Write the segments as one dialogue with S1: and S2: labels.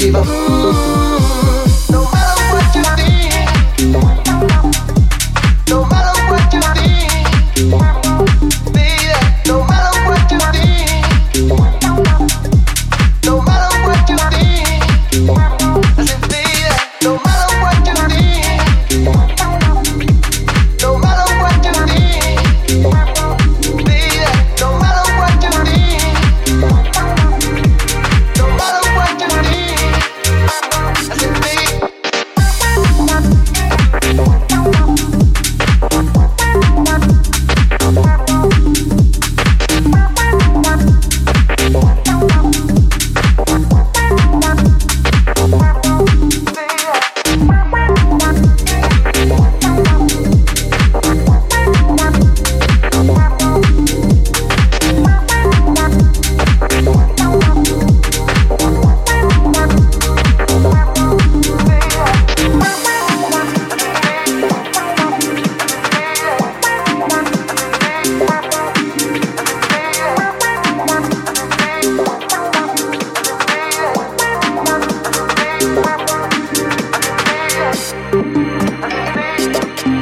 S1: believer. Ooh.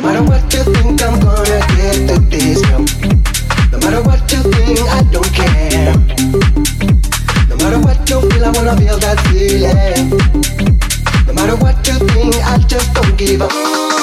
S1: No matter what you think, I'm gonna get through this. Girl. No matter what you think, I don't care. No matter what you feel, I wanna feel that feeling. No matter what you think, I just don't give up.